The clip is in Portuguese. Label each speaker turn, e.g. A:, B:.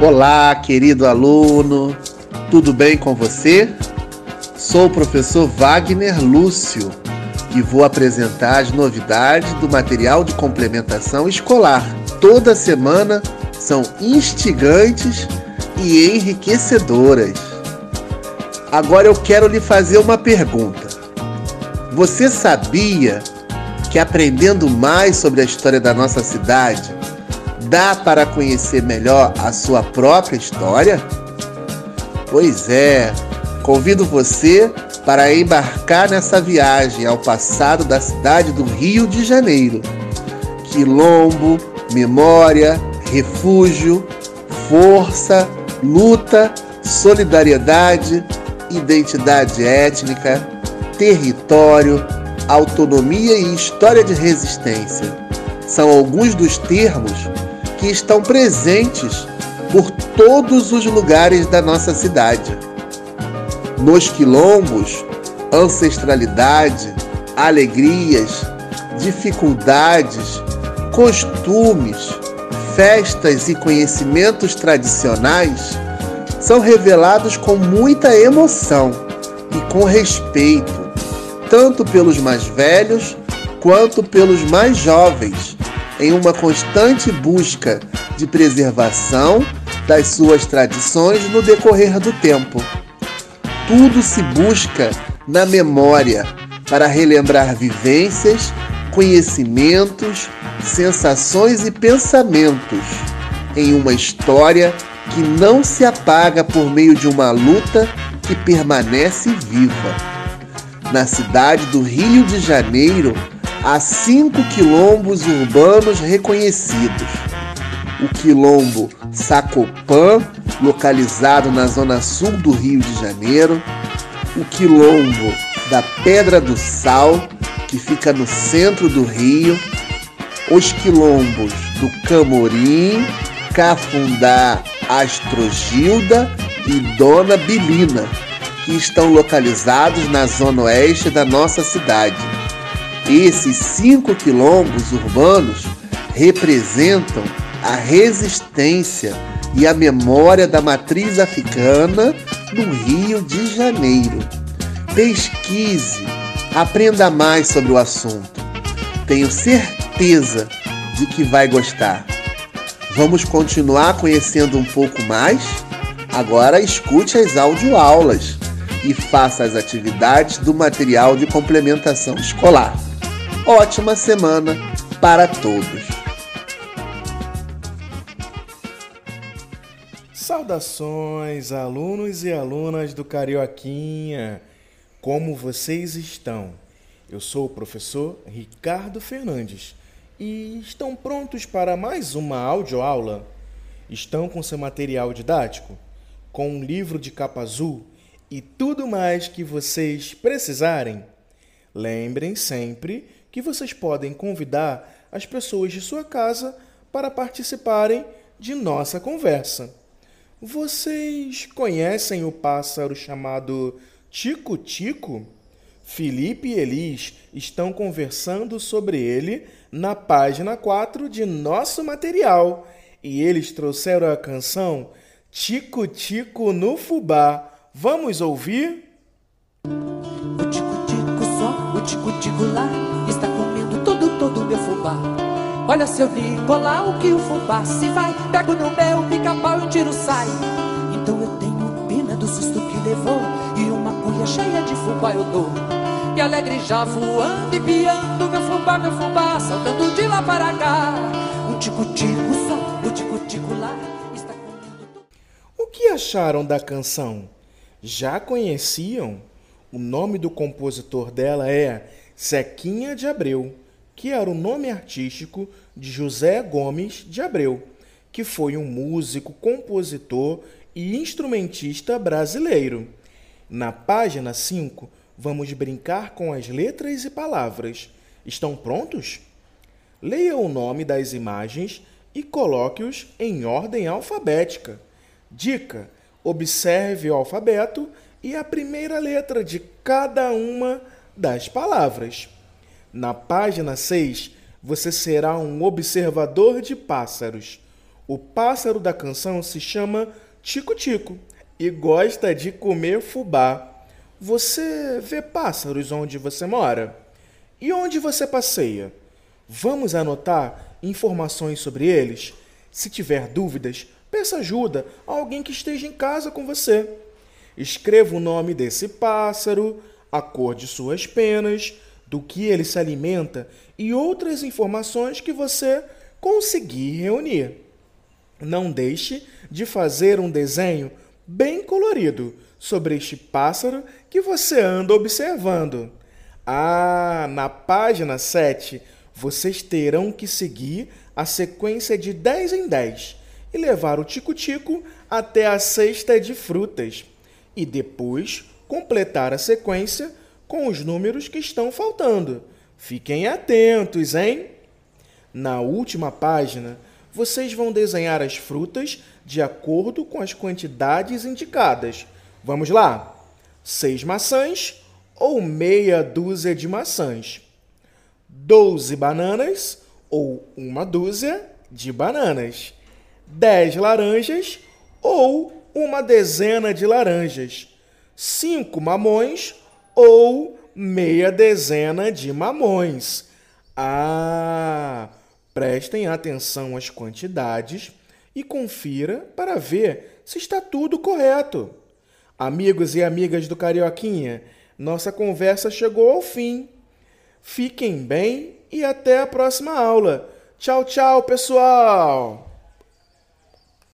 A: Olá, querido aluno, tudo bem com você? Sou o professor Wagner Lúcio e vou apresentar as novidades do material de complementação escolar. Toda semana são instigantes e enriquecedoras. Agora eu quero lhe fazer uma pergunta. Você sabia que aprendendo mais sobre a história da nossa cidade, dá para conhecer melhor a sua própria história? Pois é, convido você para embarcar nessa viagem ao passado da cidade do Rio de Janeiro. Quilombo, memória, refúgio, força, luta, solidariedade, identidade étnica, território, autonomia e história de resistência. São alguns dos termos que estão presentes por todos os lugares da nossa cidade. Nos quilombos, ancestralidade, alegrias, dificuldades, costumes, festas e conhecimentos tradicionais são revelados com muita emoção e com respeito, tanto pelos mais velhos quanto pelos mais jovens em uma constante busca de preservação das suas tradições no decorrer do tempo. Tudo se busca na memória para relembrar vivências, conhecimentos, sensações e pensamentos em uma história que não se apaga por meio de uma luta que permanece viva. Na cidade do Rio de Janeiro, há cinco quilombos urbanos reconhecidos. O quilombo Sacopã, localizado na zona sul do Rio de Janeiro, o quilombo da Pedra do Sal, que fica no centro do Rio, os quilombos do Camorim, Cafundá, Astrogilda e Dona Bilina, que estão localizados na zona oeste da nossa cidade. Esses cinco quilombos urbanos representam a resistência e a memória da matriz africana no Rio de Janeiro. Pesquise, aprenda mais sobre o assunto. Tenho certeza de que vai gostar. Vamos continuar conhecendo um pouco mais? Agora escute as audioaulas e faça as atividades do material de complementação escolar ótima semana para todos.
B: Saudações, alunos e alunas do Carioquinha! Como vocês estão? Eu sou o professor Ricardo Fernandes e estão prontos para mais uma audioaula? Estão com seu material didático? Com um livro de capa azul e tudo mais que vocês precisarem? Lembrem sempre que vocês podem convidar as pessoas de sua casa para participarem de nossa conversa. Vocês conhecem o pássaro chamado Tico-Tico? Felipe e Elis estão conversando sobre ele na página 4 de nosso material e eles trouxeram a canção Tico-Tico no Fubá. Vamos ouvir?
C: O tico-tico só, o tico-tico lá meu fubá. Olha seu Nicolau que o fubá se vai. Pego no meu pica-pau e um tiro sai. Então eu tenho pena do susto que levou. E uma cuia cheia de fubá eu dou. E alegre já voando e piando. Meu fubá, meu fubá, saltando de lá para cá. Um tico-tico só, o tico-tico lá. Está comendo
B: O que acharam da canção? Já conheciam? O nome do compositor dela é Sequinha de Abreu que era o nome artístico de José Gomes de Abreu, que foi um músico, compositor e instrumentista brasileiro. Na página 5, vamos brincar com as letras e palavras. Estão prontos? Leia o nome das imagens e coloque-os em ordem alfabética. Dica: observe o alfabeto e a primeira letra de cada uma das palavras. Na página 6, você será um observador de pássaros. O pássaro da canção se chama Tico-Tico e gosta de comer fubá. Você vê pássaros onde você mora? E onde você passeia? Vamos anotar informações sobre eles? Se tiver dúvidas, peça ajuda a alguém que esteja em casa com você. Escreva o nome desse pássaro, a cor de suas penas, do que ele se alimenta e outras informações que você conseguir reunir. Não deixe de fazer um desenho bem colorido sobre este pássaro que você anda observando. Ah, na página 7, vocês terão que seguir a sequência de 10 em 10 e levar o tico-tico até a cesta de frutas e depois completar a sequência com os números que estão faltando. Fiquem atentos, hein? Na última página, vocês vão desenhar as frutas de acordo com as quantidades indicadas. Vamos lá? Seis maçãs ou meia dúzia de maçãs. Doze bananas ou uma dúzia de bananas. Dez laranjas ou uma dezena de laranjas. Cinco mamões ou meia dezena de mamões. Ah! Prestem atenção às quantidades e confira para ver se está tudo correto. Amigos e amigas do Carioquinha, nossa conversa chegou ao fim. Fiquem bem e até a próxima aula. Tchau, tchau, pessoal!